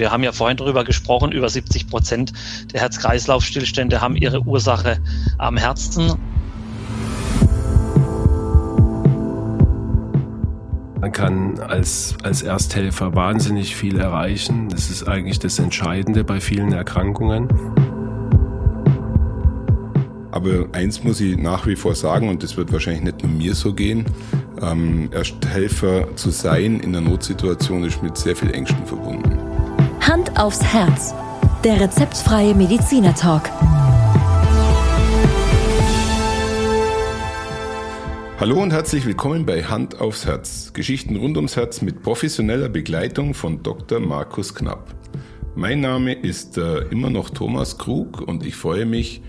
Wir haben ja vorhin darüber gesprochen, über 70 Prozent der Herz-Kreislauf-Stillstände haben ihre Ursache am Herzen. Man kann als, als Ersthelfer wahnsinnig viel erreichen. Das ist eigentlich das Entscheidende bei vielen Erkrankungen. Aber eins muss ich nach wie vor sagen, und das wird wahrscheinlich nicht nur mir so gehen, ähm, Ersthelfer zu sein in einer Notsituation ist mit sehr viel Ängsten verbunden. Aufs Herz. Der rezeptfreie Mediziner Talk. Hallo und herzlich willkommen bei Hand aufs Herz. Geschichten rund ums Herz mit professioneller Begleitung von Dr. Markus Knapp. Mein Name ist äh, immer noch Thomas Krug und ich freue mich,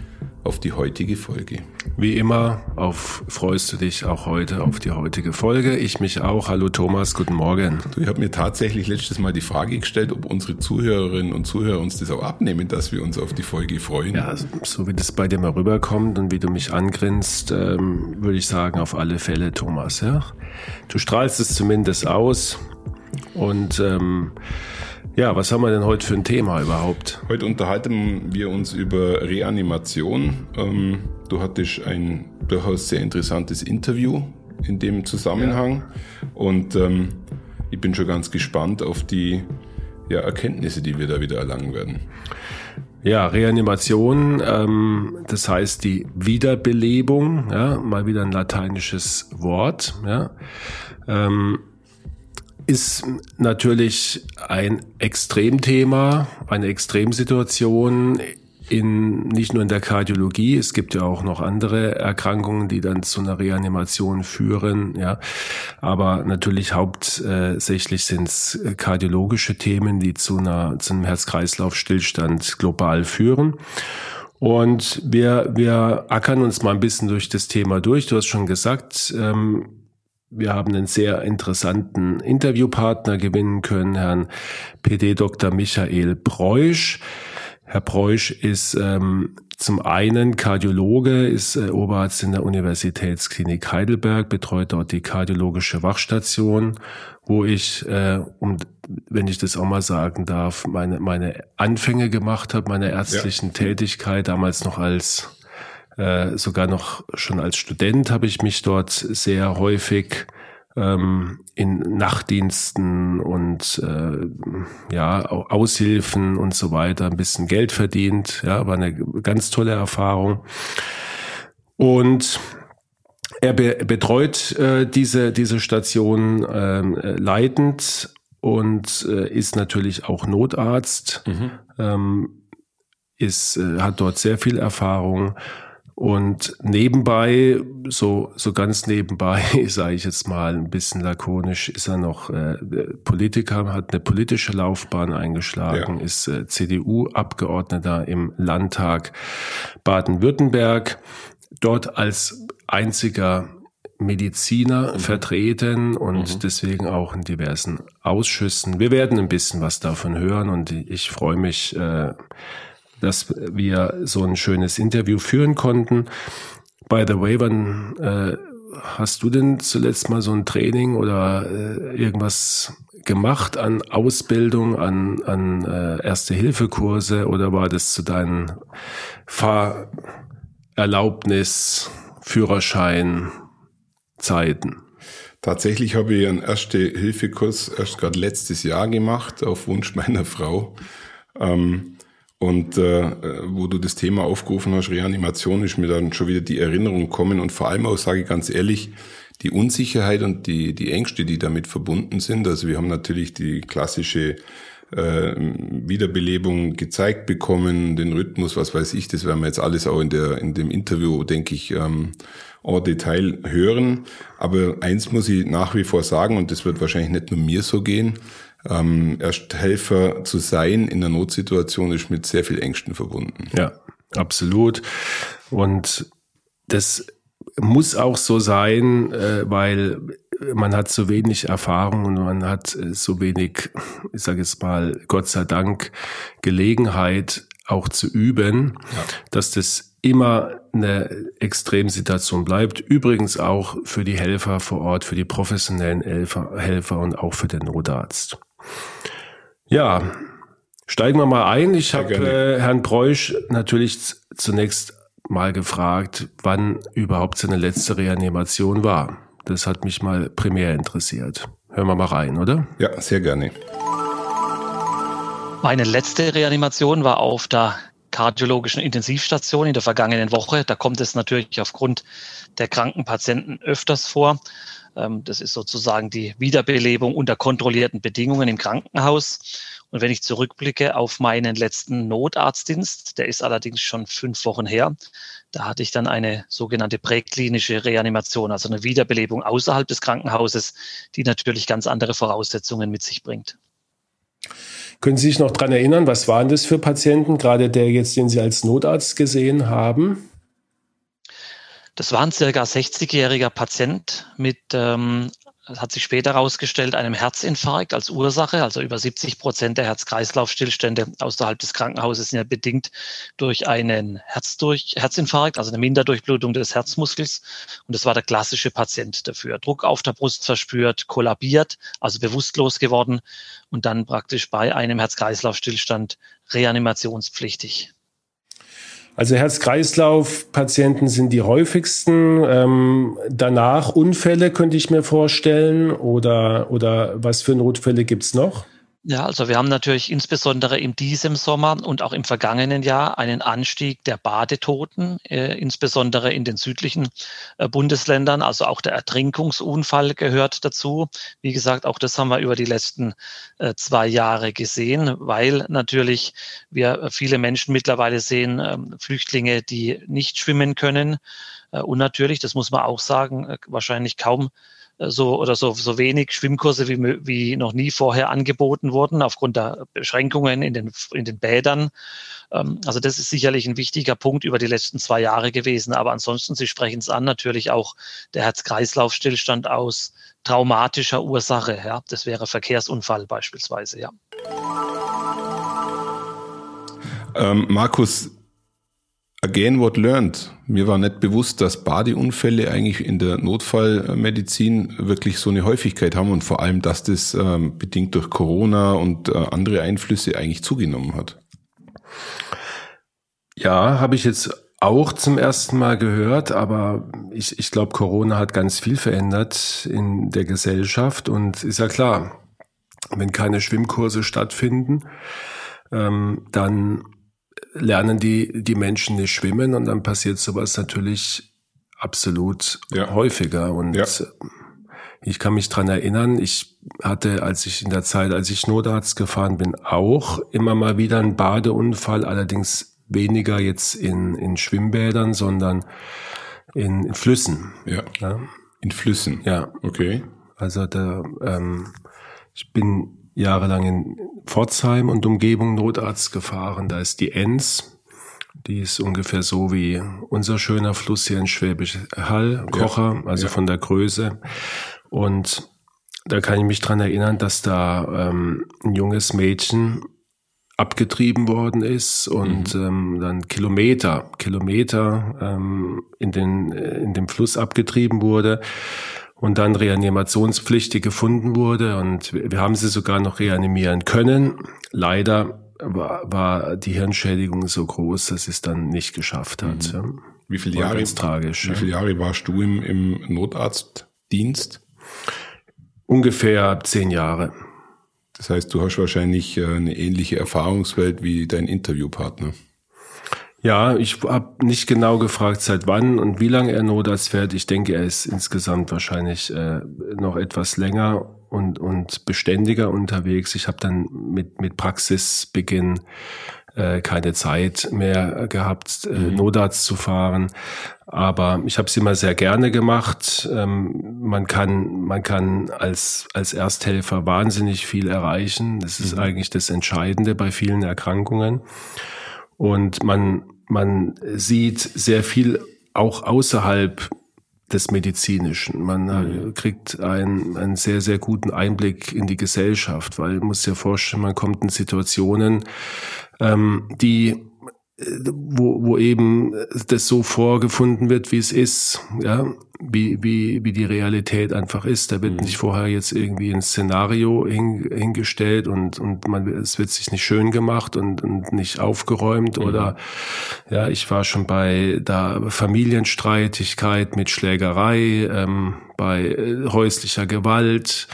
auf die heutige Folge. Wie immer auf, freust du dich auch heute auf die heutige Folge. Ich mich auch. Hallo Thomas, guten Morgen. Du, ich habe mir tatsächlich letztes Mal die Frage gestellt, ob unsere Zuhörerinnen und Zuhörer uns das auch abnehmen, dass wir uns auf die Folge freuen. Ja, so wie das bei dir mal rüberkommt und wie du mich angrinst, ähm, würde ich sagen, auf alle Fälle, Thomas. Ja? Du strahlst es zumindest aus und ähm, ja, was haben wir denn heute für ein Thema überhaupt? Heute unterhalten wir uns über Reanimation. Ähm, du hattest ein durchaus sehr interessantes Interview in dem Zusammenhang ja. und ähm, ich bin schon ganz gespannt auf die ja, Erkenntnisse, die wir da wieder erlangen werden. Ja, Reanimation, ähm, das heißt die Wiederbelebung, ja, mal wieder ein lateinisches Wort. Ja. Ähm, ist natürlich ein Extremthema, eine Extremsituation in, nicht nur in der Kardiologie, es gibt ja auch noch andere Erkrankungen, die dann zu einer Reanimation führen, ja. Aber natürlich hauptsächlich sind es kardiologische Themen, die zu einer, zu einem Herz-Kreislauf-Stillstand global führen. Und wir, wir ackern uns mal ein bisschen durch das Thema durch. Du hast schon gesagt, ähm, wir haben einen sehr interessanten Interviewpartner gewinnen können, Herrn PD Dr. Michael Breusch. Herr Breusch ist ähm, zum einen Kardiologe, ist äh, Oberarzt in der Universitätsklinik Heidelberg, betreut dort die kardiologische Wachstation, wo ich, äh, um, wenn ich das auch mal sagen darf, meine, meine Anfänge gemacht habe, meine ärztlichen ja. Tätigkeit, damals noch als äh, sogar noch schon als Student habe ich mich dort sehr häufig ähm, in Nachtdiensten und äh, ja Aushilfen und so weiter ein bisschen Geld verdient. Ja, war eine ganz tolle Erfahrung. Und er be betreut äh, diese diese Station äh, leitend und äh, ist natürlich auch Notarzt. Mhm. Ähm, ist äh, hat dort sehr viel Erfahrung und nebenbei, so, so ganz nebenbei, sage ich jetzt mal ein bisschen lakonisch, ist er noch äh, Politiker, hat eine politische Laufbahn eingeschlagen, ja. ist äh, CDU-Abgeordneter im Landtag Baden-Württemberg, dort als einziger Mediziner mhm. vertreten und mhm. deswegen auch in diversen Ausschüssen. Wir werden ein bisschen was davon hören und ich freue mich, äh, dass wir so ein schönes Interview führen konnten. By the way, wann äh, hast du denn zuletzt mal so ein Training oder äh, irgendwas gemacht an Ausbildung, an, an äh, Erste-Hilfe-Kurse oder war das zu deinen Fahrerlaubnis, Führerschein, Zeiten? Tatsächlich habe ich einen Erste-Hilfe-Kurs erst gerade letztes Jahr gemacht, auf Wunsch meiner Frau. Ähm, und äh, wo du das Thema aufgerufen hast, Reanimation, ist mir dann schon wieder die Erinnerung kommen und vor allem auch, sage ich ganz ehrlich, die Unsicherheit und die, die Ängste, die damit verbunden sind. Also wir haben natürlich die klassische äh, Wiederbelebung gezeigt bekommen, den Rhythmus, was weiß ich, das werden wir jetzt alles auch in, der, in dem Interview, denke ich, ähm, en Detail hören. Aber eins muss ich nach wie vor sagen, und das wird wahrscheinlich nicht nur mir so gehen, ähm, Ersthelfer zu sein in einer Notsituation ist mit sehr viel Ängsten verbunden. Ja, absolut. Und das muss auch so sein, äh, weil man hat so wenig Erfahrung und man hat äh, so wenig, ich sage jetzt mal, Gott sei Dank, Gelegenheit auch zu üben, ja. dass das immer eine Extremsituation bleibt. Übrigens auch für die Helfer vor Ort, für die professionellen Helfer, Helfer und auch für den Notarzt. Ja, Steigen wir mal ein. Ich habe äh, Herrn Preusch natürlich zunächst mal gefragt, wann überhaupt seine letzte Reanimation war. Das hat mich mal primär interessiert. Hören wir mal rein, oder? Ja, sehr gerne. Meine letzte Reanimation war auf der kardiologischen Intensivstation in der vergangenen Woche. Da kommt es natürlich aufgrund der kranken Patienten öfters vor. Ähm, das ist sozusagen die Wiederbelebung unter kontrollierten Bedingungen im Krankenhaus. Und wenn ich zurückblicke auf meinen letzten Notarztdienst, der ist allerdings schon fünf Wochen her, da hatte ich dann eine sogenannte präklinische Reanimation, also eine Wiederbelebung außerhalb des Krankenhauses, die natürlich ganz andere Voraussetzungen mit sich bringt. Können Sie sich noch dran erinnern, was waren das für Patienten, gerade der jetzt, den Sie als Notarzt gesehen haben? Das war ein circa 60-jähriger Patient mit ähm, hat sich später herausgestellt, einem Herzinfarkt als Ursache. Also über 70 Prozent der Herz-Kreislauf-Stillstände außerhalb des Krankenhauses sind ja bedingt durch einen Herzdurch Herzinfarkt, also eine Minderdurchblutung des Herzmuskels. Und das war der klassische Patient dafür. Druck auf der Brust verspürt, kollabiert, also bewusstlos geworden und dann praktisch bei einem Herz-Kreislauf-Stillstand reanimationspflichtig. Also Herz-Kreislauf-Patienten sind die häufigsten. Ähm, danach Unfälle könnte ich mir vorstellen. Oder, oder was für Notfälle gibt's noch? Ja, also wir haben natürlich insbesondere in diesem Sommer und auch im vergangenen Jahr einen Anstieg der Badetoten, äh, insbesondere in den südlichen äh, Bundesländern. Also auch der Ertrinkungsunfall gehört dazu. Wie gesagt, auch das haben wir über die letzten äh, zwei Jahre gesehen, weil natürlich wir viele Menschen mittlerweile sehen, ähm, Flüchtlinge, die nicht schwimmen können. Äh, und natürlich, das muss man auch sagen, äh, wahrscheinlich kaum so oder so, so wenig Schwimmkurse wie, wie noch nie vorher angeboten wurden, aufgrund der Beschränkungen in den, in den Bädern. Ähm, also das ist sicherlich ein wichtiger Punkt über die letzten zwei Jahre gewesen. Aber ansonsten, Sie sprechen es an, natürlich auch der Herz-Kreislauf-Stillstand aus traumatischer Ursache. Ja, das wäre Verkehrsunfall beispielsweise, ja. Ähm, Markus, Again what learned. Mir war nicht bewusst, dass Badeunfälle eigentlich in der Notfallmedizin wirklich so eine Häufigkeit haben und vor allem, dass das ähm, bedingt durch Corona und äh, andere Einflüsse eigentlich zugenommen hat. Ja, habe ich jetzt auch zum ersten Mal gehört, aber ich, ich glaube, Corona hat ganz viel verändert in der Gesellschaft und ist ja klar, wenn keine Schwimmkurse stattfinden, ähm, dann lernen die, die Menschen nicht schwimmen und dann passiert sowas natürlich absolut ja. häufiger. Und ja. ich kann mich dran erinnern, ich hatte, als ich in der Zeit, als ich Notarzt gefahren bin, auch immer mal wieder einen Badeunfall, allerdings weniger jetzt in, in Schwimmbädern, sondern in, in Flüssen. Ja. ja. In Flüssen. Ja. Okay. Also da, ähm, ich bin jahrelang in Pforzheim und Umgebung Notarzt gefahren. Da ist die Enz. Die ist ungefähr so wie unser schöner Fluss hier in Schwäbisch Hall, Kocher, ja, also ja. von der Größe. Und da kann ich mich dran erinnern, dass da ähm, ein junges Mädchen abgetrieben worden ist und mhm. ähm, dann Kilometer, Kilometer ähm, in den in dem Fluss abgetrieben wurde und dann reanimationspflichtig gefunden wurde und wir haben sie sogar noch reanimieren können. Leider war, war die Hirnschädigung so groß, dass es dann nicht geschafft hat. Mhm. Wie viele Jahre? Ganz tragisch. Wie viele Jahre warst du im, im Notarztdienst? Ungefähr zehn Jahre. Das heißt, du hast wahrscheinlich äh, eine ähnliche Erfahrungswelt wie dein Interviewpartner. Ja, ich habe nicht genau gefragt, seit wann und wie lange er Notarzt fährt. Ich denke, er ist insgesamt wahrscheinlich äh, noch etwas länger und, und beständiger unterwegs. Ich habe dann mit, mit Praxisbeginn äh, keine Zeit mehr gehabt, äh, mhm. Notarzt zu fahren. Aber ich habe es immer sehr gerne gemacht. Ähm, man kann, man kann als, als Ersthelfer wahnsinnig viel erreichen. Das ist mhm. eigentlich das Entscheidende bei vielen Erkrankungen. Und man, man sieht sehr viel auch außerhalb des Medizinischen. Man mhm. kriegt einen, einen sehr, sehr guten Einblick in die Gesellschaft, weil man muss sich ja vorstellen, man kommt in Situationen, ähm, die wo, wo eben das so vorgefunden wird, wie es ist, ja, wie, wie, wie die Realität einfach ist. Da wird mhm. nicht vorher jetzt irgendwie ein Szenario hin, hingestellt und, und man, es wird sich nicht schön gemacht und, und nicht aufgeräumt mhm. oder, ja, ich war schon bei da Familienstreitigkeit mit Schlägerei, ähm, bei äh, häuslicher Gewalt,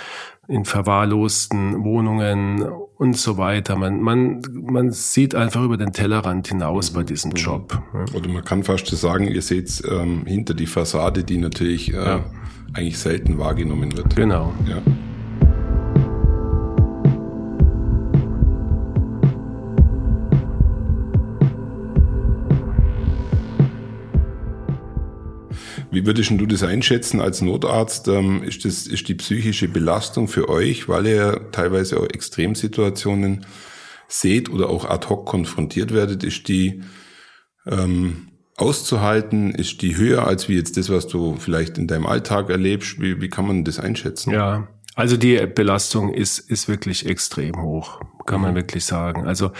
in verwahrlosten Wohnungen und so weiter. Man, man, man sieht einfach über den Tellerrand hinaus bei diesem mhm. Job. Oder man kann fast sagen, ihr seht ähm, hinter die Fassade, die natürlich äh, ja. eigentlich selten wahrgenommen wird. Genau. Ja. Wie würdest du das einschätzen als Notarzt? Ähm, ist das, ist die psychische Belastung für euch, weil ihr teilweise auch Extremsituationen seht oder auch ad hoc konfrontiert werdet, ist die ähm, auszuhalten? Ist die höher als wie jetzt das, was du vielleicht in deinem Alltag erlebst? Wie, wie kann man das einschätzen? Ja, also die Belastung ist, ist wirklich extrem hoch, kann man mhm. wirklich sagen. Also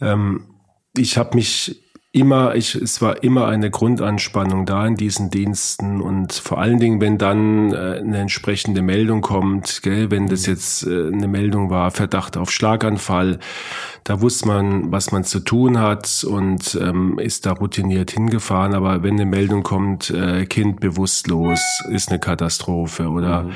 ähm, ich habe mich immer, ich, es war immer eine Grundanspannung da in diesen Diensten und vor allen Dingen, wenn dann äh, eine entsprechende Meldung kommt, gell, wenn das jetzt äh, eine Meldung war, Verdacht auf Schlaganfall, da wusste man, was man zu tun hat und ähm, ist da routiniert hingefahren. Aber wenn eine Meldung kommt, äh, Kind bewusstlos, ist eine Katastrophe oder mhm, mhm.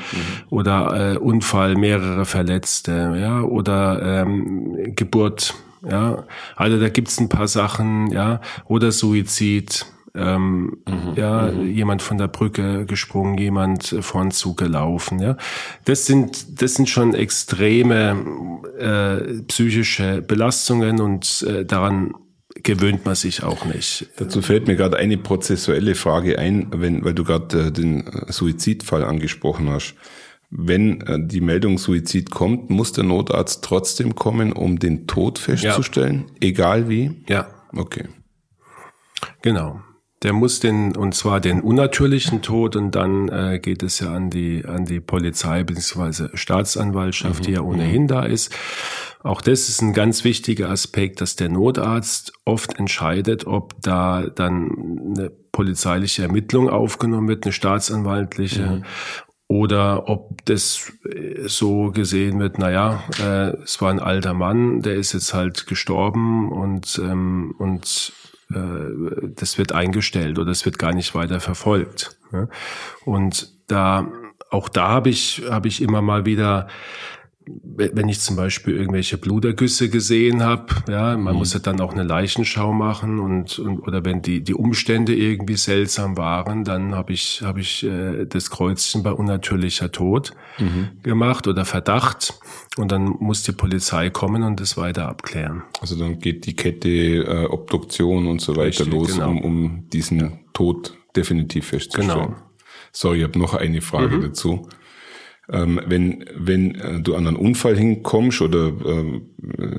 oder äh, Unfall, mehrere Verletzte, ja oder ähm, Geburt ja, also da gibt's ein paar Sachen, ja, oder Suizid, ähm, mhm, ja, mhm. jemand von der Brücke gesprungen, jemand von Zug gelaufen, ja. Das sind, das sind schon extreme äh, psychische Belastungen und äh, daran gewöhnt man sich auch nicht. Dazu fällt mir gerade eine prozessuelle Frage ein, wenn, weil du gerade äh, den Suizidfall angesprochen hast. Wenn äh, die Meldung Suizid kommt, muss der Notarzt trotzdem kommen, um den Tod festzustellen, ja. egal wie? Ja. Okay. Genau. Der muss den, und zwar den unnatürlichen Tod, und dann äh, geht es ja an die, an die Polizei bzw. Staatsanwaltschaft, mhm. die ja ohnehin mhm. da ist. Auch das ist ein ganz wichtiger Aspekt, dass der Notarzt oft entscheidet, ob da dann eine polizeiliche Ermittlung aufgenommen wird, eine staatsanwaltliche, mhm oder ob das äh, so gesehen wird, naja, äh, es war ein alter Mann, der ist jetzt halt gestorben und, ähm, und äh, das wird eingestellt oder es wird gar nicht weiter verfolgt. Ne? Und da, auch da habe ich, habe ich immer mal wieder wenn ich zum Beispiel irgendwelche Blutergüsse gesehen habe, ja, man mhm. muss ja dann auch eine Leichenschau machen und, und oder wenn die die Umstände irgendwie seltsam waren, dann habe ich habe ich äh, das Kreuzchen bei unnatürlicher Tod mhm. gemacht oder Verdacht und dann muss die Polizei kommen und das weiter abklären. Also dann geht die Kette äh, Obduktion und so weiter Richtig, los, genau. um, um diesen. Tod definitiv festzustellen. Genau. Sorry, ich habe noch eine Frage mhm. dazu. Ähm, wenn wenn äh, du an einen Unfall hinkommst oder ähm,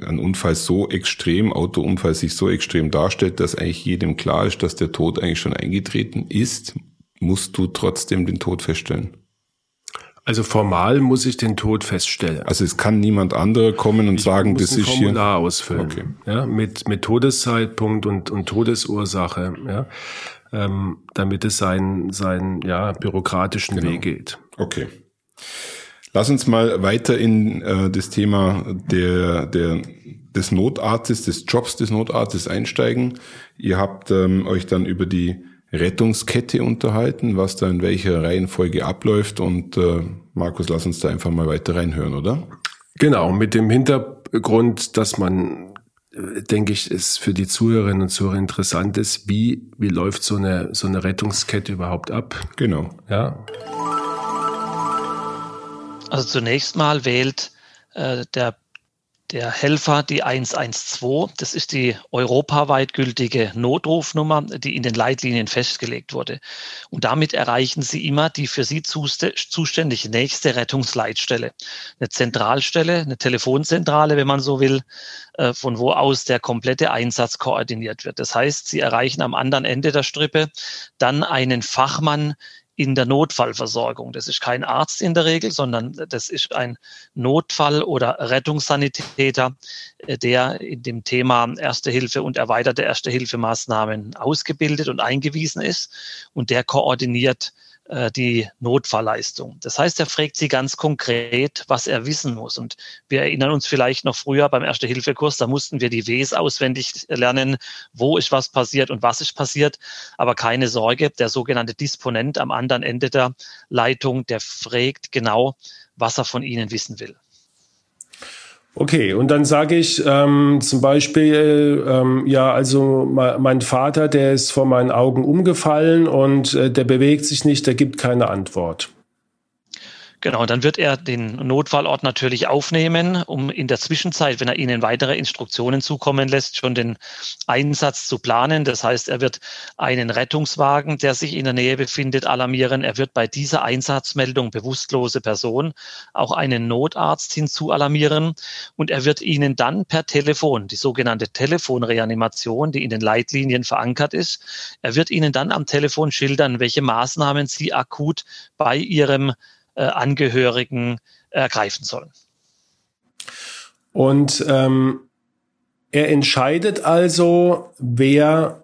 ein Unfall so extrem, Autounfall sich so extrem darstellt, dass eigentlich jedem klar ist, dass der Tod eigentlich schon eingetreten ist, musst du trotzdem den Tod feststellen. Also formal muss ich den Tod feststellen. Also es kann niemand anderer kommen und ich sagen, das ist hier. Formular ausfüllen. Okay. Ja, mit, mit Todeszeitpunkt und, und Todesursache, ja, ähm, damit es seinen, seinen ja, bürokratischen genau. Weg geht. Okay. Lass uns mal weiter in äh, das Thema der, der, des Notarztes, des Jobs des Notarztes einsteigen. Ihr habt ähm, euch dann über die Rettungskette unterhalten, was da in welcher Reihenfolge abläuft. Und äh, Markus, lass uns da einfach mal weiter reinhören, oder? Genau, mit dem Hintergrund, dass man, äh, denke ich, es für die Zuhörerinnen und Zuhörer interessant ist, wie, wie läuft so eine, so eine Rettungskette überhaupt ab? Genau. Ja. Also zunächst mal wählt äh, der, der Helfer die 112. Das ist die europaweit gültige Notrufnummer, die in den Leitlinien festgelegt wurde. Und damit erreichen Sie immer die für Sie zuständige nächste Rettungsleitstelle. Eine Zentralstelle, eine Telefonzentrale, wenn man so will, äh, von wo aus der komplette Einsatz koordiniert wird. Das heißt, Sie erreichen am anderen Ende der Strippe dann einen Fachmann in der Notfallversorgung. Das ist kein Arzt in der Regel, sondern das ist ein Notfall- oder Rettungssanitäter, äh, der in dem Thema Erste Hilfe und erweiterte Erste Hilfemaßnahmen ausgebildet und eingewiesen ist und der koordiniert äh, die Notfallleistung. Das heißt, er fragt sie ganz konkret, was er wissen muss. Und wir erinnern uns vielleicht noch früher beim Erste-Hilfe-Kurs, da mussten wir die Ws auswendig lernen, wo ist was passiert und was ist passiert. Aber keine Sorge, der sogenannte Disponent am anderen Ende der Leitung, der fragt genau, was er von Ihnen wissen will. Okay, und dann sage ich ähm, zum Beispiel, ähm, ja, also mein Vater, der ist vor meinen Augen umgefallen und äh, der bewegt sich nicht, der gibt keine Antwort. Genau, dann wird er den Notfallort natürlich aufnehmen, um in der Zwischenzeit, wenn er Ihnen weitere Instruktionen zukommen lässt, schon den Einsatz zu planen. Das heißt, er wird einen Rettungswagen, der sich in der Nähe befindet, alarmieren. Er wird bei dieser Einsatzmeldung bewusstlose Person auch einen Notarzt hinzu alarmieren und er wird Ihnen dann per Telefon, die sogenannte Telefonreanimation, die in den Leitlinien verankert ist, er wird Ihnen dann am Telefon schildern, welche Maßnahmen Sie akut bei Ihrem äh, Angehörigen ergreifen sollen. Und ähm, er entscheidet also, wer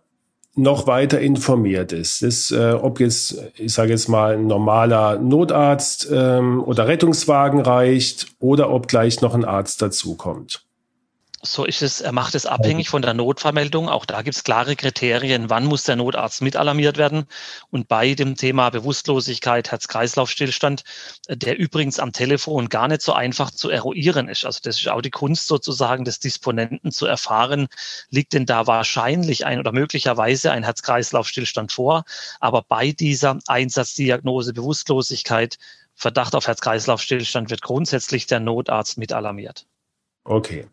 noch weiter informiert ist. ist äh, ob jetzt, ich sage jetzt mal, ein normaler Notarzt ähm, oder Rettungswagen reicht oder ob gleich noch ein Arzt dazukommt. So ist es, er macht es abhängig von der Notfallmeldung. Auch da gibt es klare Kriterien, wann muss der Notarzt mit alarmiert werden. Und bei dem Thema Bewusstlosigkeit, Herz-Kreislauf-Stillstand, äh, der übrigens am Telefon gar nicht so einfach zu eruieren ist. Also das ist auch die Kunst sozusagen des Disponenten zu erfahren, liegt denn da wahrscheinlich ein oder möglicherweise ein Herz-Kreislauf-Stillstand vor. Aber bei dieser Einsatzdiagnose Bewusstlosigkeit, Verdacht auf Herz-Kreislauf-Stillstand wird grundsätzlich der Notarzt mit alarmiert. Okay.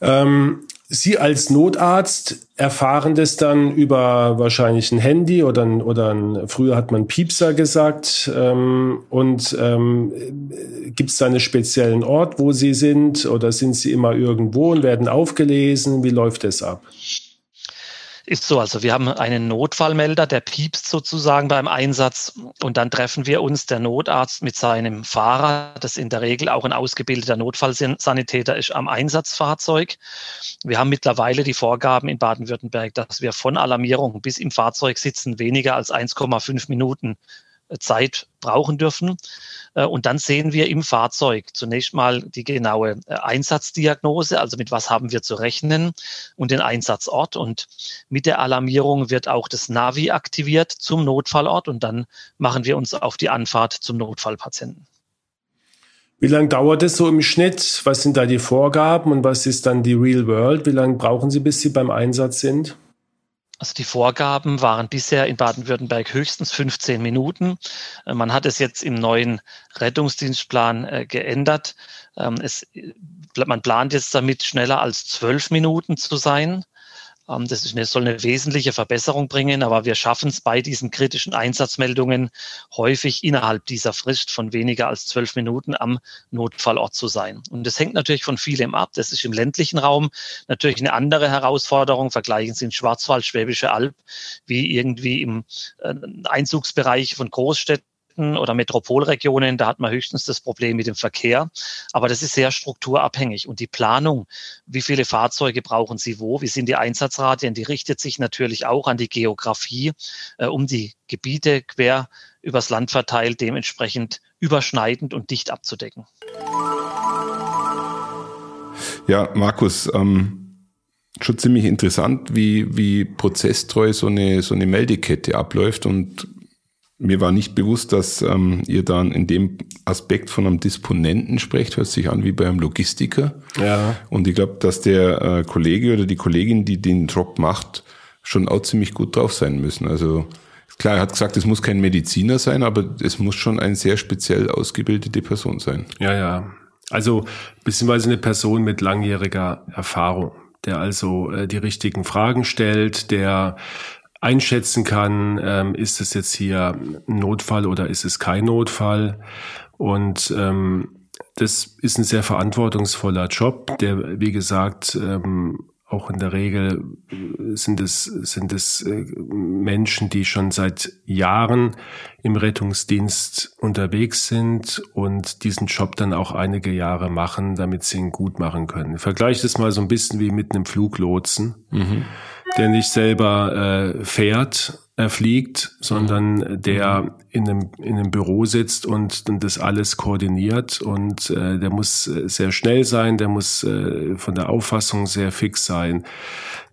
Ähm, Sie als Notarzt erfahren das dann über wahrscheinlich ein Handy oder, ein, oder ein, früher hat man Piepser gesagt. Ähm, und ähm, gibt es da einen speziellen Ort, wo Sie sind oder sind Sie immer irgendwo und werden aufgelesen? Wie läuft das ab? Ist so, also wir haben einen Notfallmelder, der piepst sozusagen beim Einsatz und dann treffen wir uns, der Notarzt mit seinem Fahrer, das in der Regel auch ein ausgebildeter Notfallsanitäter ist, am Einsatzfahrzeug. Wir haben mittlerweile die Vorgaben in Baden-Württemberg, dass wir von Alarmierung bis im Fahrzeug sitzen weniger als 1,5 Minuten Zeit brauchen dürfen. Äh, und dann sehen wir im Fahrzeug zunächst mal die genaue äh, Einsatzdiagnose, also mit was haben wir zu rechnen und den Einsatzort. Und mit der Alarmierung wird auch das Navi aktiviert zum Notfallort und dann machen wir uns auf die Anfahrt zum Notfallpatienten. Wie lange dauert es so im Schnitt? Was sind da die Vorgaben und was ist dann die Real World? Wie lange brauchen Sie, bis Sie beim Einsatz sind? Also die Vorgaben waren bisher in Baden-Württemberg höchstens 15 Minuten. Äh, man hat es jetzt im neuen Rettungsdienstplan äh, geändert. Ähm, es, man plant jetzt damit schneller als zwölf Minuten zu sein. Ähm, das ist eine, soll eine wesentliche Verbesserung bringen, aber wir schaffen es bei diesen kritischen Einsatzmeldungen häufig innerhalb dieser Frist von weniger als zwölf Minuten am Notfallort zu sein. Und das hängt natürlich von vielem ab. Das ist im ländlichen Raum natürlich eine andere Herausforderung. Vergleichen Sie in Schwarzwald, Schwäbische Alb, wie irgendwie im äh, Einzugsbereich von Großstädten Städten oder Metropolregionen, da hat man höchstens das Problem mit dem Verkehr. Aber das ist sehr strukturabhängig. Und die Planung, wie viele Fahrzeuge brauchen Sie wo, wie sind die Einsatzradien, die richtet sich natürlich auch an die Geografie, äh, um die Gebiete quer übers Land verteilt dementsprechend überschneidend und dicht abzudecken. Ja, Markus, ähm, schon ziemlich interessant, wie, wie prozesstreu so eine, so eine Meldekette abläuft und mir war nicht bewusst, dass ähm, ihr dann in dem Aspekt von einem Disponenten sprecht. Hört sich an wie bei einem Logistiker. Ja. Und ich glaube, dass der äh, Kollege oder die Kollegin, die den Job macht, schon auch ziemlich gut drauf sein müssen. Also klar, er hat gesagt, es muss kein Mediziner sein, aber es muss schon eine sehr speziell ausgebildete Person sein. Ja, ja. Also beziehungsweise eine Person mit langjähriger Erfahrung, der also äh, die richtigen Fragen stellt, der einschätzen kann, ähm, ist es jetzt hier ein Notfall oder ist es kein Notfall. Und ähm, das ist ein sehr verantwortungsvoller Job, der, wie gesagt, ähm, auch in der Regel sind es, sind es äh, Menschen, die schon seit Jahren im Rettungsdienst unterwegs sind und diesen Job dann auch einige Jahre machen, damit sie ihn gut machen können. Vergleich das mal so ein bisschen wie mit einem Fluglotsen, mhm. Der nicht selber äh, fährt, er fliegt, sondern der in einem, in einem Büro sitzt und, und das alles koordiniert und äh, der muss äh, sehr schnell sein, der muss äh, von der Auffassung sehr fix sein,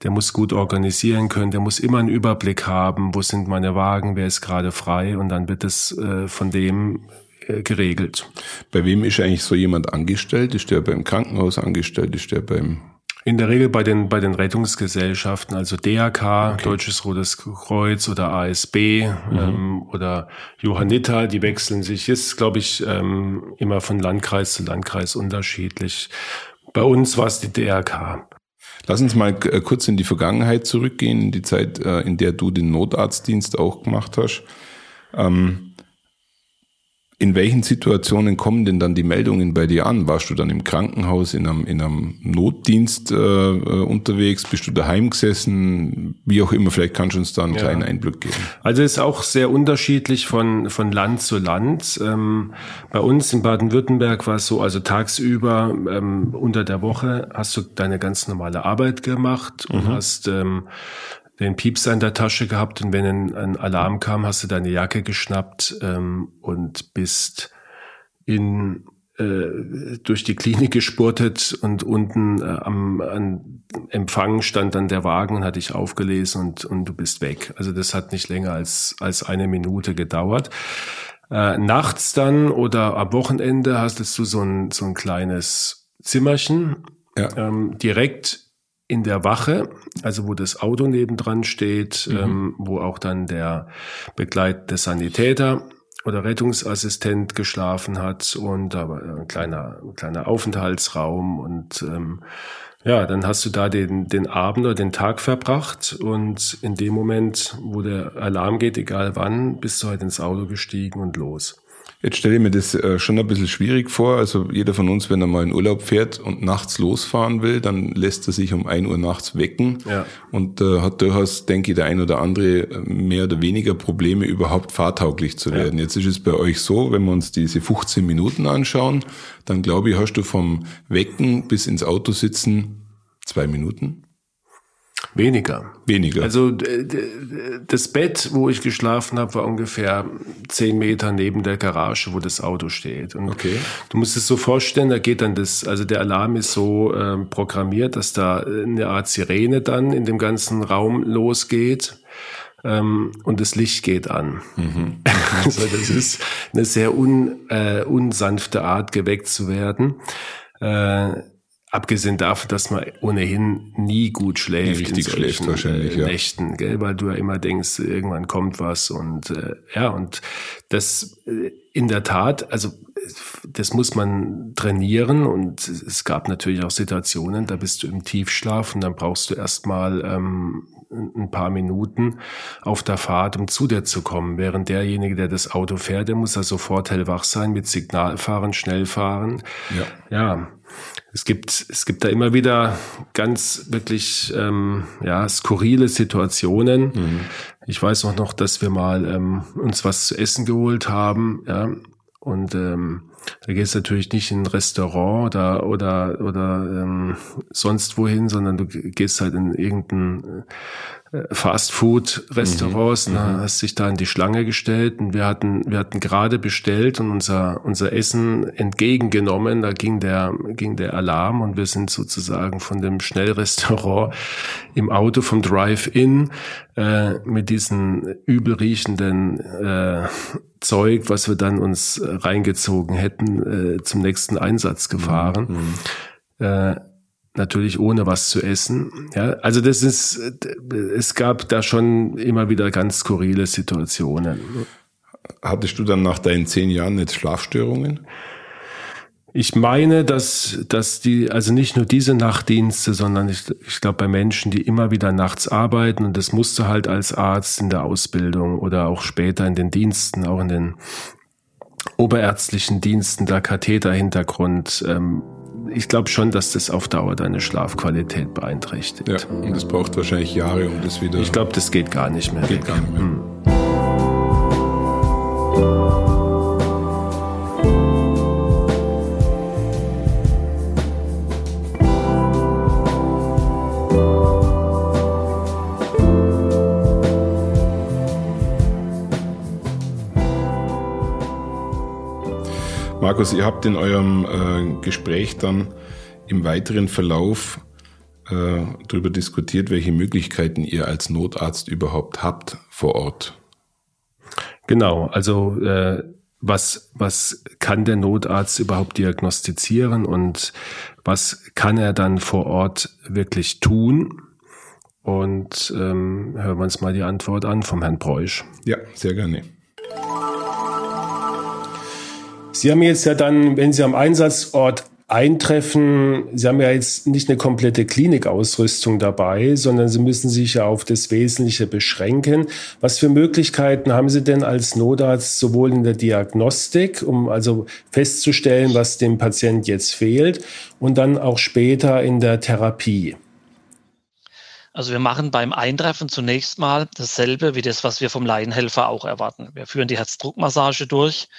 der muss gut organisieren können, der muss immer einen Überblick haben, wo sind meine Wagen, wer ist gerade frei und dann wird es äh, von dem äh, geregelt. Bei wem ist eigentlich so jemand angestellt? Ist der beim Krankenhaus angestellt? Ist der beim in der Regel bei den, bei den Rettungsgesellschaften, also DRK, okay. Deutsches Rotes Kreuz oder ASB mhm. ähm, oder Johanniter, die wechseln sich. Ist, glaube ich, ähm, immer von Landkreis zu Landkreis unterschiedlich. Bei uns war es die DRK. Lass uns mal äh, kurz in die Vergangenheit zurückgehen, in die Zeit, äh, in der du den Notarztdienst auch gemacht hast. Ähm, in welchen Situationen kommen denn dann die Meldungen bei dir an? Warst du dann im Krankenhaus, in einem, in einem Notdienst äh, äh, unterwegs? Bist du daheim gesessen? Wie auch immer, vielleicht kannst du uns da einen ja. kleinen Einblick geben. Also es ist auch sehr unterschiedlich von, von Land zu Land. Ähm, bei uns in Baden-Württemberg war es so, also tagsüber ähm, unter der Woche hast du deine ganz normale Arbeit gemacht und mhm. hast ähm, den Piepser in der Tasche gehabt und wenn ein, ein Alarm kam, hast du deine Jacke geschnappt ähm, und bist in äh, durch die Klinik gespurtet und unten äh, am, am Empfang stand dann der Wagen und hat dich aufgelesen und, und du bist weg. Also das hat nicht länger als, als eine Minute gedauert. Äh, nachts dann oder am Wochenende hast du so ein, so ein kleines Zimmerchen ja. ähm, direkt in der Wache, also wo das Auto nebendran steht, mhm. ähm, wo auch dann der begleitende Sanitäter oder Rettungsassistent geschlafen hat und aber ein kleiner, ein kleiner Aufenthaltsraum und ähm, ja, dann hast du da den, den Abend oder den Tag verbracht und in dem Moment, wo der Alarm geht, egal wann, bist du halt ins Auto gestiegen und los. Jetzt stelle ich mir das äh, schon ein bisschen schwierig vor. Also jeder von uns, wenn er mal in Urlaub fährt und nachts losfahren will, dann lässt er sich um ein Uhr nachts wecken ja. und äh, hat durchaus, denke ich, der ein oder andere äh, mehr oder weniger Probleme, überhaupt fahrtauglich zu werden. Ja. Jetzt ist es bei euch so, wenn wir uns diese 15 Minuten anschauen, dann glaube ich, hast du vom Wecken bis ins Auto sitzen zwei Minuten. Weniger. Weniger. Also das Bett, wo ich geschlafen habe, war ungefähr zehn Meter neben der Garage, wo das Auto steht. Und okay. du musst es so vorstellen, da geht dann das, also der Alarm ist so ähm, programmiert, dass da eine Art Sirene dann in dem ganzen Raum losgeht ähm, und das Licht geht an. Mhm. also das ist eine sehr un, äh, unsanfte Art, geweckt zu werden. Äh, Abgesehen davon, dass man ohnehin nie gut schläft. Nie richtig schläft wahrscheinlich, äh, Nächten, gell? weil du ja immer denkst, irgendwann kommt was und äh, ja, und das äh, in der Tat, also das muss man trainieren und es gab natürlich auch Situationen, da bist du im Tiefschlaf und dann brauchst du erstmal ähm, ein paar Minuten auf der Fahrt, um zu dir zu kommen. Während derjenige, der das Auto fährt, der muss ja sofort hellwach sein, mit Signal fahren, schnell fahren. Ja. ja es gibt, es gibt da immer wieder ganz wirklich ähm, ja, skurrile Situationen. Mhm. Ich weiß auch noch, dass wir mal ähm, uns was zu essen geholt haben, ja, und ähm, da gehst du natürlich nicht in ein Restaurant oder oder oder ähm, sonst wohin, sondern du gehst halt in irgendein Fast-Food-Restaurants, mhm. ne, hast sich da in die Schlange gestellt und wir hatten, wir hatten gerade bestellt und unser, unser Essen entgegengenommen. Da ging der, ging der Alarm und wir sind sozusagen von dem Schnellrestaurant im Auto vom Drive-In äh, mit diesen übel riechenden äh, Zeug, was wir dann uns reingezogen hätten, äh, zum nächsten Einsatz gefahren. Mhm. Äh, natürlich ohne was zu essen. Ja, also das ist, es gab da schon immer wieder ganz skurrile Situationen. Hattest du dann nach deinen zehn Jahren jetzt Schlafstörungen? Ich meine, dass, dass die, also nicht nur diese Nachtdienste, sondern ich, ich glaube bei Menschen, die immer wieder nachts arbeiten und das musst du halt als Arzt in der Ausbildung oder auch später in den Diensten, auch in den oberärztlichen Diensten, der Katheterhintergrund, ähm, ich glaube schon, dass das auf Dauer deine Schlafqualität beeinträchtigt. Ja, und es braucht wahrscheinlich Jahre, um das wieder. Ich glaube, das geht gar nicht mehr. Geht gar nicht mehr. Hm. Markus, ihr habt in eurem äh, Gespräch dann im weiteren Verlauf äh, darüber diskutiert, welche Möglichkeiten ihr als Notarzt überhaupt habt vor Ort. Genau, also äh, was, was kann der Notarzt überhaupt diagnostizieren und was kann er dann vor Ort wirklich tun? Und ähm, hören wir uns mal die Antwort an vom Herrn Breusch. Ja, sehr gerne. Sie haben jetzt ja dann, wenn Sie am Einsatzort eintreffen, Sie haben ja jetzt nicht eine komplette Klinikausrüstung dabei, sondern Sie müssen sich ja auf das Wesentliche beschränken. Was für Möglichkeiten haben Sie denn als Notarzt sowohl in der Diagnostik, um also festzustellen, was dem Patient jetzt fehlt, und dann auch später in der Therapie? Also wir machen beim Eintreffen zunächst mal dasselbe wie das, was wir vom Laienhelfer auch erwarten. Wir führen die Herzdruckmassage durch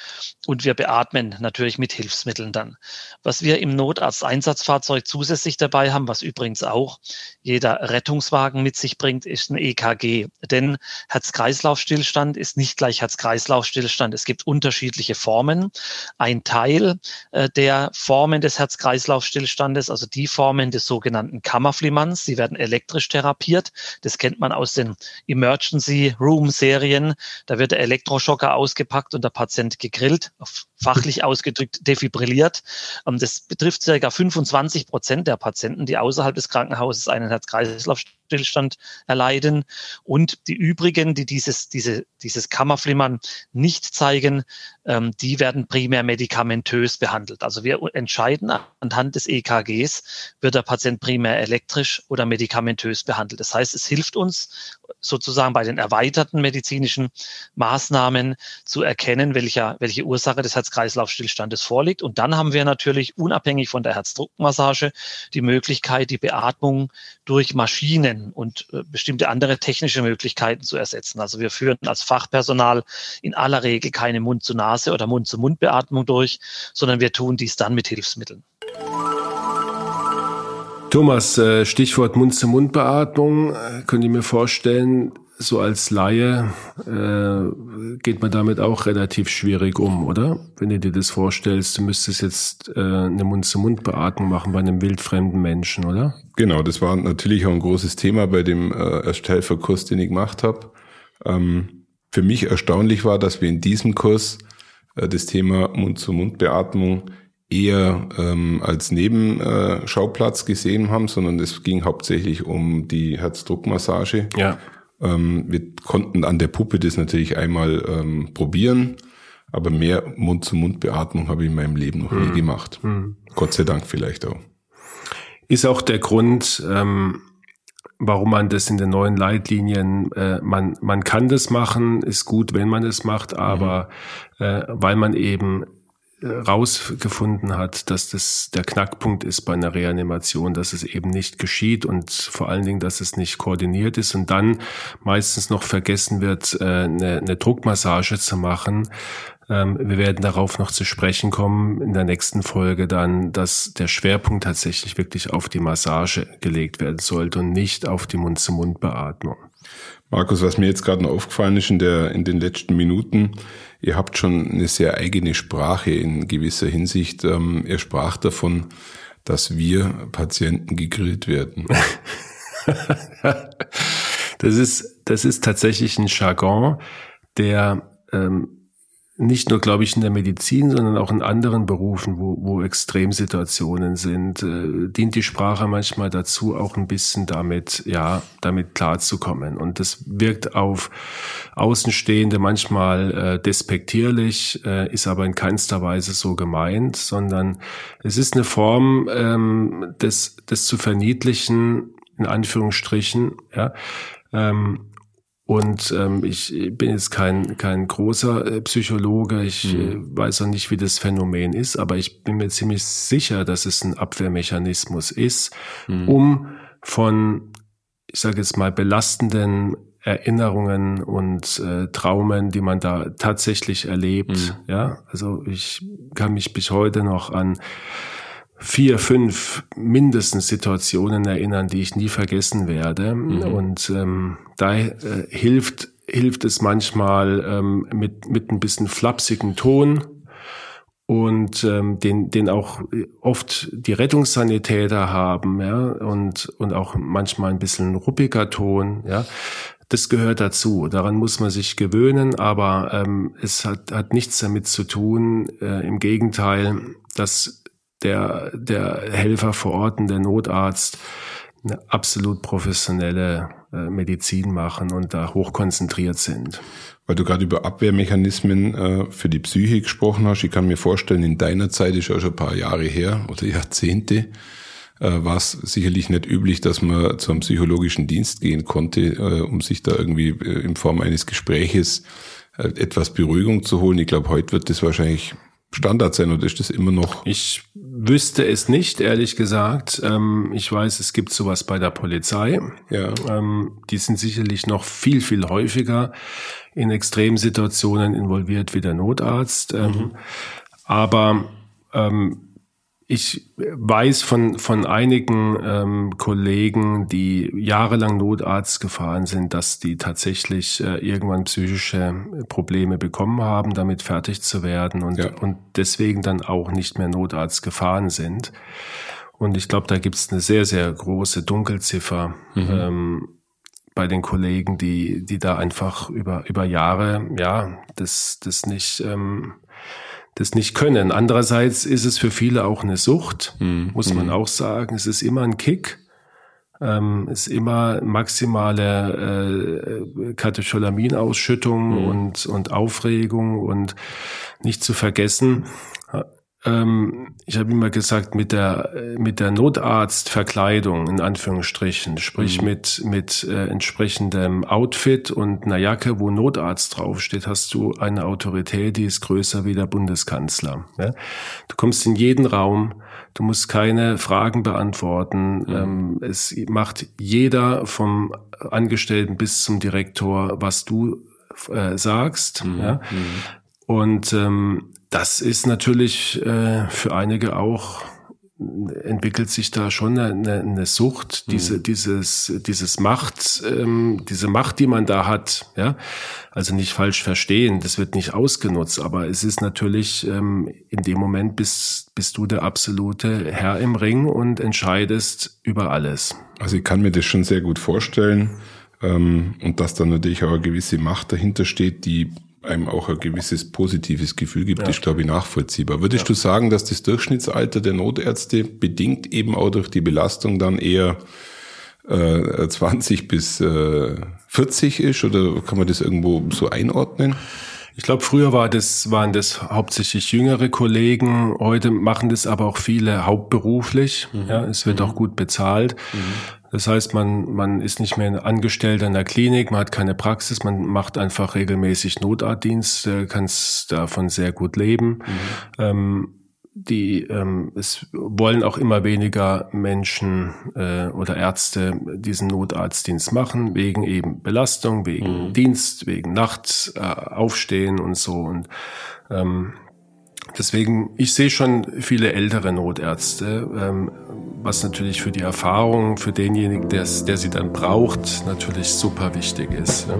und wir beatmen natürlich mit Hilfsmitteln dann. Was wir im Notarzt-Einsatzfahrzeug zusätzlich dabei haben, was übrigens auch jeder Rettungswagen mit sich bringt, ist ein EKG. Denn Herz-Kreislauf-Stillstand ist nicht gleich Herz-Kreislauf-Stillstand. Es gibt unterschiedliche Formen. Ein Teil äh, der Formen des Herz-Kreislauf-Stillstandes, also die Formen des sogenannten Kammerflimmerns, die werden elektrisch therapiert. Das kennt man aus den Emergency Room Serien. Da wird der Elektroschocker ausgepackt und der Patient gegrillt, fachlich ausgedrückt defibrilliert. Ähm, das betrifft circa 25 Prozent der Patienten, die außerhalb des Krankenhauses einen Herz-Kreislauf Stillstand erleiden. Und die übrigen, die dieses, diese, dieses Kammerflimmern nicht zeigen, ähm, die werden primär medikamentös behandelt. Also wir entscheiden anhand des EKGs, wird der Patient primär elektrisch oder medikamentös behandelt. Das heißt, es hilft uns sozusagen bei den erweiterten medizinischen Maßnahmen zu erkennen, welcher, welche Ursache des Herz-Kreislauf-Stillstandes vorliegt. Und dann haben wir natürlich unabhängig von der Herzdruckmassage die Möglichkeit, die Beatmung durch Maschinen und äh, bestimmte andere technische Möglichkeiten zu ersetzen. Also wir führen als Fachpersonal in aller Regel keine Mund-zu-Nase oder Mund-zu-Mund-Beatmung durch, sondern wir tun dies dann mit Hilfsmitteln. Thomas, äh, Stichwort Mund-zu-Mund-Beatmung. Äh, könnt ihr mir vorstellen, so als Laie äh, geht man damit auch relativ schwierig um, oder? Wenn du dir das vorstellst, du müsstest jetzt äh, eine Mund-zu-Mund-Beatmung machen bei einem wildfremden Menschen, oder? Genau, das war natürlich auch ein großes Thema bei dem äh, Erstellverkurs, den ich gemacht habe. Ähm, für mich erstaunlich war, dass wir in diesem Kurs äh, das Thema Mund-zu-Mund-Beatmung eher ähm, als Nebenschauplatz gesehen haben, sondern es ging hauptsächlich um die Herzdruckmassage. Ja. Ähm, wir konnten an der Puppe das natürlich einmal ähm, probieren, aber mehr Mund-zu-Mund-Beatmung habe ich in meinem Leben noch hm. nie gemacht. Hm. Gott sei Dank vielleicht auch. Ist auch der Grund, ähm, warum man das in den neuen Leitlinien, äh, man, man kann das machen, ist gut, wenn man es macht, aber mhm. äh, weil man eben rausgefunden hat, dass das der Knackpunkt ist bei einer Reanimation, dass es eben nicht geschieht und vor allen Dingen, dass es nicht koordiniert ist und dann meistens noch vergessen wird, äh, eine, eine Druckmassage zu machen. Ähm, wir werden darauf noch zu sprechen kommen in der nächsten Folge dann, dass der Schwerpunkt tatsächlich wirklich auf die Massage gelegt werden sollte und nicht auf die Mund-zu-Mund-Beatmung. Markus, was mir jetzt gerade noch aufgefallen ist in, der, in den letzten Minuten, ihr habt schon eine sehr eigene Sprache in gewisser Hinsicht. Ähm, ihr sprach davon, dass wir Patienten gegrillt werden. das ist, das ist tatsächlich ein Jargon, der ähm, nicht nur, glaube ich, in der Medizin, sondern auch in anderen Berufen, wo, wo Extremsituationen sind, äh, dient die Sprache manchmal dazu, auch ein bisschen damit, ja, damit klarzukommen. Und das wirkt auf Außenstehende manchmal äh, despektierlich, äh, ist aber in keinster Weise so gemeint, sondern es ist eine Form ähm, des, des zu verniedlichen, in Anführungsstrichen, ja, ähm, und ähm, ich bin jetzt kein, kein großer äh, Psychologe, ich mhm. äh, weiß auch nicht, wie das Phänomen ist, aber ich bin mir ziemlich sicher, dass es ein Abwehrmechanismus ist, mhm. um von, ich sage jetzt mal, belastenden Erinnerungen und äh, Traumen, die man da tatsächlich erlebt. Mhm. Ja, also ich kann mich bis heute noch an vier, fünf mindestens Situationen erinnern, die ich nie vergessen werde. Mhm. Und ähm, da äh, hilft hilft es manchmal ähm, mit mit ein bisschen flapsigen Ton und ähm, den den auch oft die Rettungssanitäter haben, ja und und auch manchmal ein bisschen ruppiger Ton, ja. Das gehört dazu. Daran muss man sich gewöhnen, aber ähm, es hat, hat nichts damit zu tun. Äh, Im Gegenteil, dass der, der Helfer vor Ort und der Notarzt eine absolut professionelle äh, Medizin machen und da hochkonzentriert sind. Weil du gerade über Abwehrmechanismen äh, für die Psyche gesprochen hast, ich kann mir vorstellen, in deiner Zeit ist ja schon ein paar Jahre her oder Jahrzehnte, äh, war es sicherlich nicht üblich, dass man zu einem psychologischen Dienst gehen konnte, um sich da irgendwie in Form eines Gespräches etwas Beruhigung zu holen. Ich glaube, heute wird das wahrscheinlich Standard sein oder ist das immer noch? Ich wüsste es nicht, ehrlich gesagt. Ähm, ich weiß, es gibt sowas bei der Polizei. Ja. Ähm, die sind sicherlich noch viel, viel häufiger in Extremsituationen involviert wie der Notarzt. Ähm, mhm. Aber ähm, ich weiß von, von einigen ähm, Kollegen, die jahrelang Notarzt gefahren sind, dass die tatsächlich äh, irgendwann psychische Probleme bekommen haben, damit fertig zu werden und, ja. und deswegen dann auch nicht mehr Notarzt gefahren sind. Und ich glaube, da gibt es eine sehr, sehr große Dunkelziffer mhm. ähm, bei den Kollegen, die, die da einfach über, über Jahre, ja, das, das nicht ähm, das nicht können. Andererseits ist es für viele auch eine Sucht, mhm. muss man mhm. auch sagen. Es ist immer ein Kick. Ähm, ist immer maximale äh, Katecholaminausschüttung mhm. und, und Aufregung und nicht zu vergessen, ich habe immer gesagt, mit der, mit der Notarztverkleidung, in Anführungsstrichen, sprich mhm. mit, mit äh, entsprechendem Outfit und einer Jacke, wo Notarzt draufsteht, hast du eine Autorität, die ist größer wie der Bundeskanzler. Ja? Du kommst in jeden Raum, du musst keine Fragen beantworten. Mhm. Ähm, es macht jeder vom Angestellten bis zum Direktor, was du äh, sagst. Mhm. Ja? Mhm. Und ähm, das ist natürlich äh, für einige auch entwickelt sich da schon eine, eine Sucht, mhm. diese, dieses, dieses Macht, ähm, diese Macht, die man da hat, ja. Also nicht falsch verstehen, das wird nicht ausgenutzt, aber es ist natürlich, ähm, in dem Moment bist, bist du der absolute Herr im Ring und entscheidest über alles. Also ich kann mir das schon sehr gut vorstellen. Ähm, und dass da natürlich auch eine gewisse Macht dahinter steht, die einem auch ein gewisses positives Gefühl gibt, ja. ist, glaube ich, nachvollziehbar. Würdest ja. du sagen, dass das Durchschnittsalter der Notärzte bedingt eben auch durch die Belastung dann eher äh, 20 bis äh, 40 ist oder kann man das irgendwo so einordnen? Ich glaube, früher war das, waren das hauptsächlich jüngere Kollegen. Heute machen das aber auch viele hauptberuflich. Mhm. Ja, es wird mhm. auch gut bezahlt. Mhm. Das heißt, man, man ist nicht mehr Angestellter in der Klinik, man hat keine Praxis, man macht einfach regelmäßig Notartdienst, äh, kann davon sehr gut leben. Mhm. Ähm, die ähm, es wollen auch immer weniger Menschen äh, oder Ärzte diesen Notarztdienst machen wegen eben Belastung, wegen mhm. Dienst, wegen Nachts äh, aufstehen und so und ähm, deswegen ich sehe schon viele ältere Notärzte, ähm, was natürlich für die Erfahrung für denjenigen, der sie dann braucht, natürlich super wichtig ist. Ja.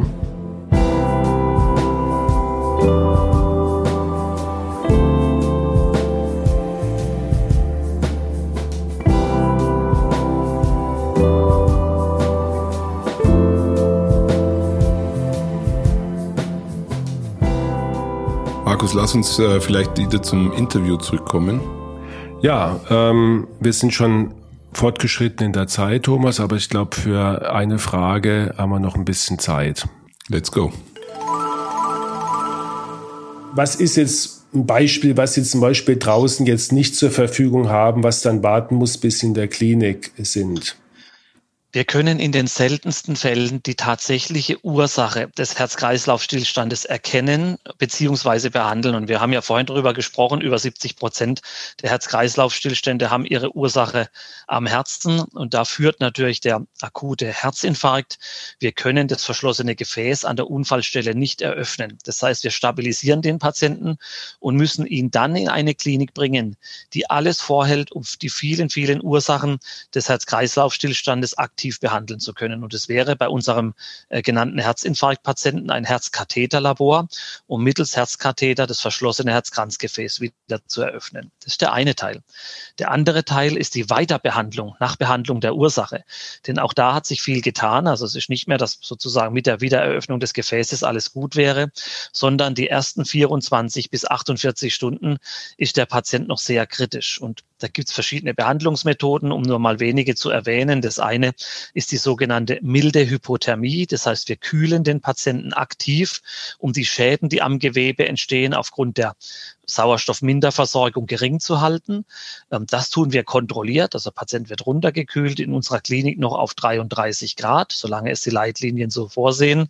Lass uns äh, vielleicht wieder zum Interview zurückkommen. Ja, ähm, wir sind schon fortgeschritten in der Zeit, Thomas, aber ich glaube, für eine Frage haben wir noch ein bisschen Zeit. Let's go. Was ist jetzt ein Beispiel, was Sie zum Beispiel draußen jetzt nicht zur Verfügung haben, was dann warten muss, bis Sie in der Klinik sind? Wir können in den seltensten Fällen die tatsächliche Ursache des Herz-Kreislauf-Stillstandes erkennen bzw. behandeln. Und wir haben ja vorhin darüber gesprochen, über 70 Prozent der Herz-Kreislauf-Stillstände haben ihre Ursache am Herzen. Und da führt natürlich der akute Herzinfarkt. Wir können das verschlossene Gefäß an der Unfallstelle nicht eröffnen. Das heißt, wir stabilisieren den Patienten und müssen ihn dann in eine Klinik bringen, die alles vorhält, um die vielen, vielen Ursachen des Herz-Kreislauf-Stillstandes aktiv aktiv behandeln zu können. Und es wäre bei unserem äh, genannten Herzinfarktpatienten ein Herzkatheterlabor, um mittels Herzkatheter das verschlossene Herzkranzgefäß wieder zu eröffnen. Das ist der eine Teil. Der andere Teil ist die Weiterbehandlung, Nachbehandlung der Ursache. Denn auch da hat sich viel getan. Also es ist nicht mehr, dass sozusagen mit der Wiedereröffnung des Gefäßes alles gut wäre, sondern die ersten 24 bis 48 Stunden ist der Patient noch sehr kritisch. Und da gibt es verschiedene Behandlungsmethoden, um nur mal wenige zu erwähnen. Das eine ist die sogenannte milde Hypothermie. Das heißt, wir kühlen den Patienten aktiv, um die Schäden, die am Gewebe entstehen, aufgrund der Sauerstoffminderversorgung gering zu halten. Ähm, das tun wir kontrolliert. Also der Patient wird runtergekühlt in unserer Klinik noch auf 33 Grad, solange es die Leitlinien so vorsehen.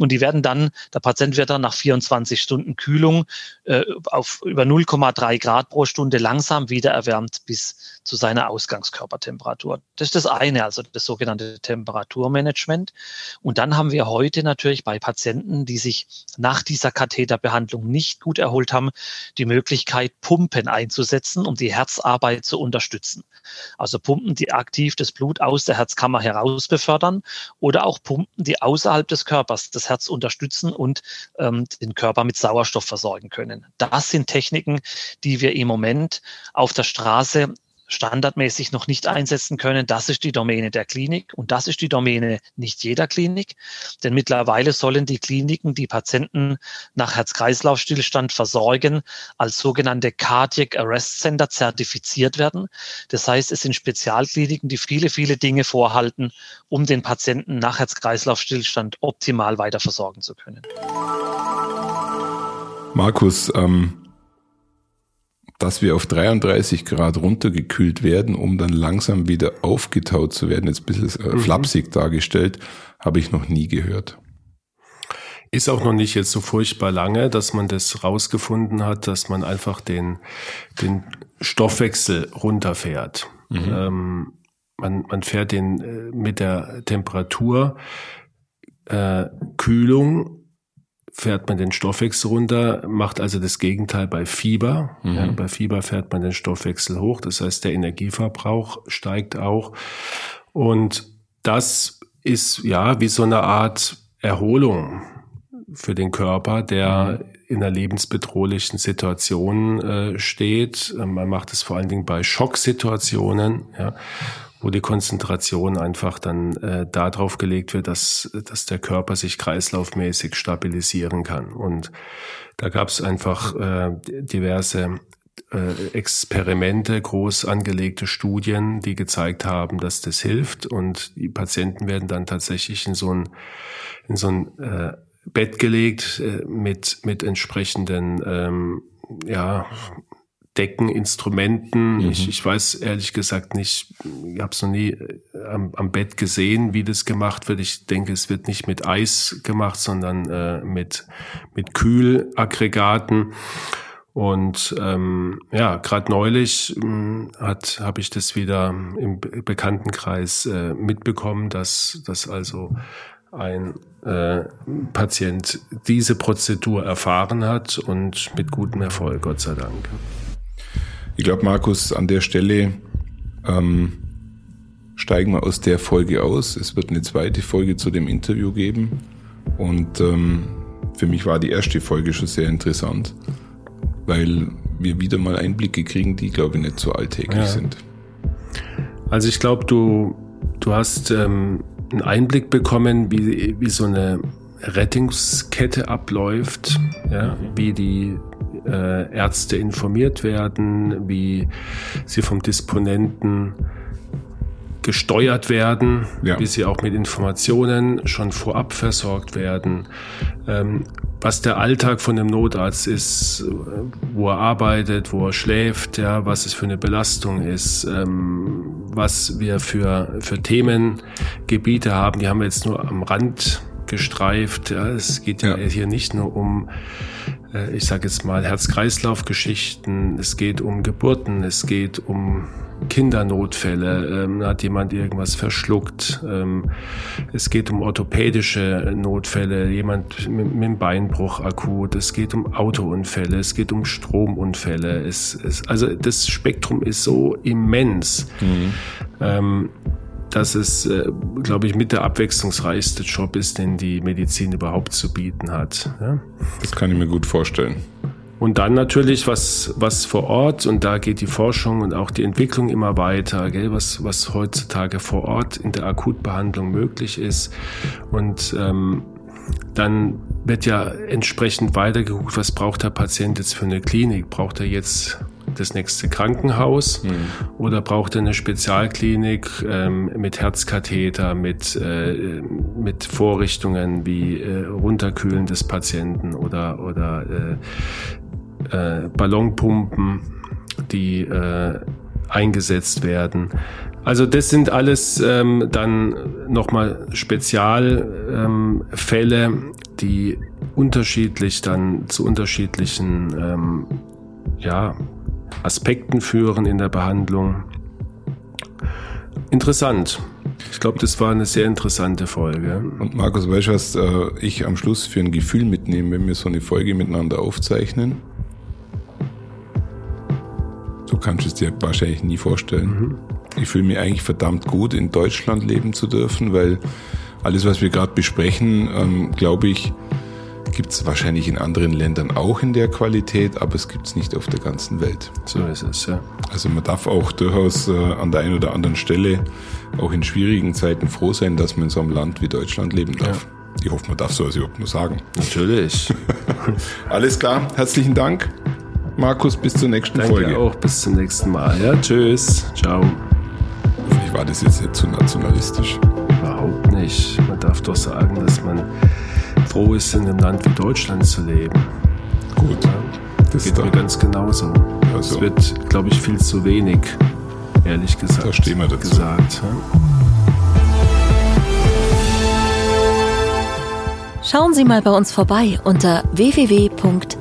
Und die werden dann, der Patient wird dann nach 24 Stunden Kühlung äh, auf über 0,3 Grad pro Stunde langsam wieder erwärmt bis zu seiner Ausgangskörpertemperatur. Das ist das eine, also das sogenannte Temperaturmanagement. Und dann haben wir heute natürlich bei Patienten, die sich nach dieser Katheterbehandlung nicht gut erholt haben, die Möglichkeit, Pumpen einzusetzen, um die Herzarbeit zu unterstützen. Also Pumpen, die aktiv das Blut aus der Herzkammer heraus befördern oder auch Pumpen, die außerhalb des Körpers das Herz unterstützen und ähm, den Körper mit Sauerstoff versorgen können. Das sind Techniken, die wir im Moment auf der Straße standardmäßig noch nicht einsetzen können. Das ist die Domäne der Klinik und das ist die Domäne nicht jeder Klinik. Denn mittlerweile sollen die Kliniken die Patienten nach Herz-Kreislauf-Stillstand versorgen als sogenannte Cardiac Arrest Center zertifiziert werden. Das heißt, es sind Spezialkliniken, die viele, viele Dinge vorhalten, um den Patienten nach Herz-Kreislauf-Stillstand optimal weiter versorgen zu können. Markus, ähm dass wir auf 33 Grad runtergekühlt werden, um dann langsam wieder aufgetaut zu werden, jetzt ein bisschen äh, mhm. flapsig dargestellt, habe ich noch nie gehört. Ist auch noch nicht jetzt so furchtbar lange, dass man das rausgefunden hat, dass man einfach den, den Stoffwechsel runterfährt. Mhm. Ähm, man, man fährt den äh, mit der Temperatur äh, Kühlung fährt man den Stoffwechsel runter, macht also das Gegenteil bei Fieber. Mhm. Ja, bei Fieber fährt man den Stoffwechsel hoch, das heißt der Energieverbrauch steigt auch. Und das ist ja wie so eine Art Erholung für den Körper, der mhm. In einer lebensbedrohlichen Situation äh, steht. Man macht es vor allen Dingen bei Schocksituationen. Ja wo die Konzentration einfach dann äh, darauf gelegt wird, dass, dass der Körper sich kreislaufmäßig stabilisieren kann. Und da gab es einfach äh, diverse äh, Experimente, groß angelegte Studien, die gezeigt haben, dass das hilft. Und die Patienten werden dann tatsächlich in so ein, in so ein äh, Bett gelegt äh, mit, mit entsprechenden ähm, ja, Decken, Instrumenten. Mhm. Ich, ich weiß ehrlich gesagt nicht, ich habe es noch nie äh, am, am, Bett gesehen, wie das gemacht wird. Ich denke, es wird nicht mit Eis gemacht, sondern äh, mit, mit Kühlaggregaten. Und ähm, ja, gerade neulich hm, hat habe ich das wieder im Bekanntenkreis äh, mitbekommen, dass, dass also ein äh, Patient diese Prozedur erfahren hat und mit gutem Erfolg, Gott sei Dank. Ich glaube, Markus, an der Stelle ähm, steigen wir aus der Folge aus. Es wird eine zweite Folge zu dem Interview geben. Und ähm, für mich war die erste Folge schon sehr interessant, weil wir wieder mal Einblicke kriegen, die, glaube ich, nicht so alltäglich ja. sind. Also ich glaube, du, du hast ähm, einen Einblick bekommen, wie, wie so eine Rettungskette abläuft, ja, wie die äh, Ärzte informiert werden, wie sie vom Disponenten gesteuert werden, ja. wie sie auch mit Informationen schon vorab versorgt werden, ähm, was der Alltag von dem Notarzt ist, wo er arbeitet, wo er schläft, ja, was es für eine Belastung ist, ähm, was wir für, für Themengebiete haben, die haben wir jetzt nur am Rand gestreift. Ja. Es geht ja, ja. hier nicht nur um äh, ich sage jetzt mal, Herz-Kreislauf-Geschichten, es geht um Geburten, es geht um Kindernotfälle, ähm, hat jemand irgendwas verschluckt, ähm, es geht um orthopädische Notfälle, jemand mit, mit einem Beinbruch akut, es geht um Autounfälle, es geht um Stromunfälle, es, es, also das Spektrum ist so immens. Mhm. Ähm, dass es, äh, glaube ich, mit der abwechslungsreichste Job ist, den die Medizin überhaupt zu bieten hat. Ja? Das kann ich mir gut vorstellen. Und dann natürlich, was, was vor Ort, und da geht die Forschung und auch die Entwicklung immer weiter, gell, was, was heutzutage vor Ort in der Akutbehandlung möglich ist. Und ähm, dann wird ja entsprechend weitergeguckt, was braucht der Patient jetzt für eine Klinik? Braucht er jetzt das nächste Krankenhaus mhm. oder braucht er eine Spezialklinik ähm, mit Herzkatheter, mit, äh, mit Vorrichtungen wie äh, Runterkühlen des Patienten oder, oder äh, äh, Ballonpumpen, die äh, eingesetzt werden. Also das sind alles ähm, dann nochmal Spezialfälle, ähm, die unterschiedlich dann zu unterschiedlichen ähm, ja, Aspekten führen in der Behandlung. Interessant. Ich glaube, das war eine sehr interessante Folge. Und Markus, weißt du, was äh, ich am Schluss für ein Gefühl mitnehme, wenn wir so eine Folge miteinander aufzeichnen? Du kannst es dir wahrscheinlich nie vorstellen. Mhm. Ich fühle mich eigentlich verdammt gut, in Deutschland leben zu dürfen, weil alles, was wir gerade besprechen, ähm, glaube ich, gibt es wahrscheinlich in anderen Ländern auch in der Qualität, aber es gibt es nicht auf der ganzen Welt. So ist es, ja. Also man darf auch durchaus äh, an der einen oder anderen Stelle auch in schwierigen Zeiten froh sein, dass man in so einem Land wie Deutschland leben darf. Ja. Ich hoffe, man darf sowas überhaupt nur sagen. Natürlich. Alles klar, herzlichen Dank. Markus, bis zur nächsten Danke Folge. auch, bis zum nächsten Mal. Ja, tschüss. Ciao. Ich war das jetzt nicht zu nationalistisch. Überhaupt nicht. Man darf doch sagen, dass man froh ist, in einem Land wie Deutschland zu leben. Gut. Ja, das geht mir ganz genauso. Also. Es wird, glaube ich, viel zu wenig, ehrlich gesagt, da stehen wir dazu. gesagt. Ja. Schauen Sie mal bei uns vorbei unter